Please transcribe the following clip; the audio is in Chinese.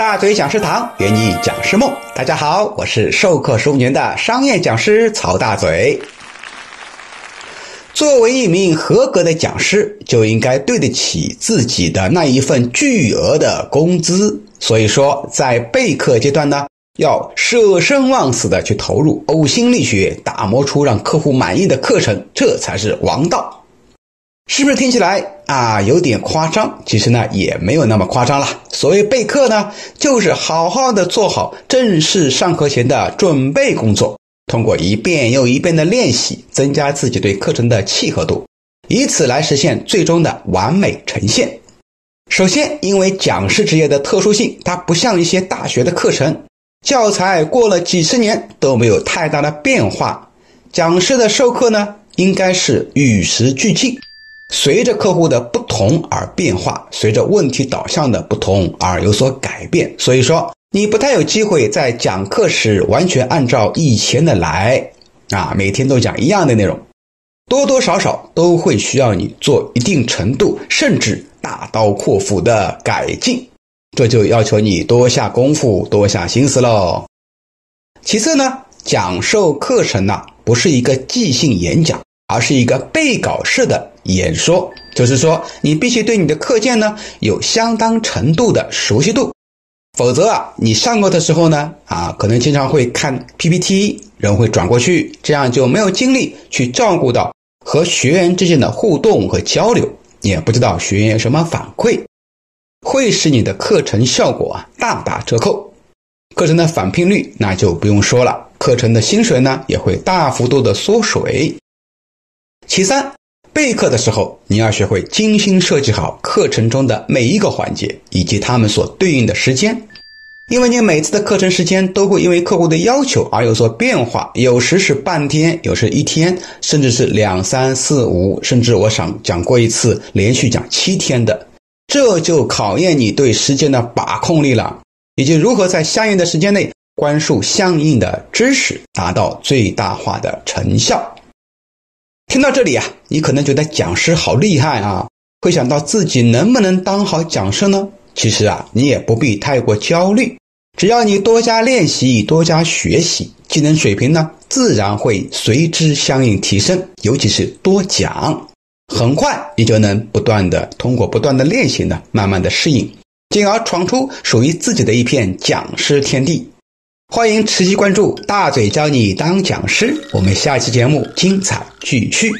大嘴讲师堂，圆你讲师梦。大家好，我是授课十五年的商业讲师曹大嘴。作为一名合格的讲师，就应该对得起自己的那一份巨额的工资。所以说，在备课阶段呢，要舍生忘死的去投入，呕心沥血，打磨出让客户满意的课程，这才是王道。是不是听起来啊有点夸张？其实呢也没有那么夸张了。所谓备课呢，就是好好的做好正式上课前的准备工作，通过一遍又一遍的练习，增加自己对课程的契合度，以此来实现最终的完美呈现。首先，因为讲师职业的特殊性，它不像一些大学的课程，教材过了几十年都没有太大的变化。讲师的授课呢，应该是与时俱进。随着客户的不同而变化，随着问题导向的不同而有所改变。所以说，你不太有机会在讲课时完全按照以前的来啊，每天都讲一样的内容，多多少少都会需要你做一定程度甚至大刀阔斧的改进。这就要求你多下功夫、多下心思喽。其次呢，讲授课程呢，不是一个即兴演讲。而是一个背稿式的演说，就是说你必须对你的课件呢有相当程度的熟悉度，否则啊，你上课的时候呢啊，可能经常会看 PPT，人会转过去，这样就没有精力去照顾到和学员之间的互动和交流，也不知道学员有什么反馈，会使你的课程效果啊大打折扣，课程的返聘率那就不用说了，课程的薪水呢也会大幅度的缩水。其三，备课的时候，你要学会精心设计好课程中的每一个环节以及他们所对应的时间，因为你每次的课程时间都会因为客户的要求而有所变化，有时是半天，有时一天，甚至是两三四五，甚至我想讲过一次连续讲七天的，这就考验你对时间的把控力了，以及如何在相应的时间内灌输相应的知识，达到最大化的成效。听到这里啊，你可能觉得讲师好厉害啊，会想到自己能不能当好讲师呢？其实啊，你也不必太过焦虑，只要你多加练习，多加学习，技能水平呢，自然会随之相应提升。尤其是多讲，很快你就能不断的通过不断的练习呢，慢慢的适应，进而闯出属于自己的一片讲师天地。欢迎持续关注大嘴教你当讲师，我们下期节目精彩继续。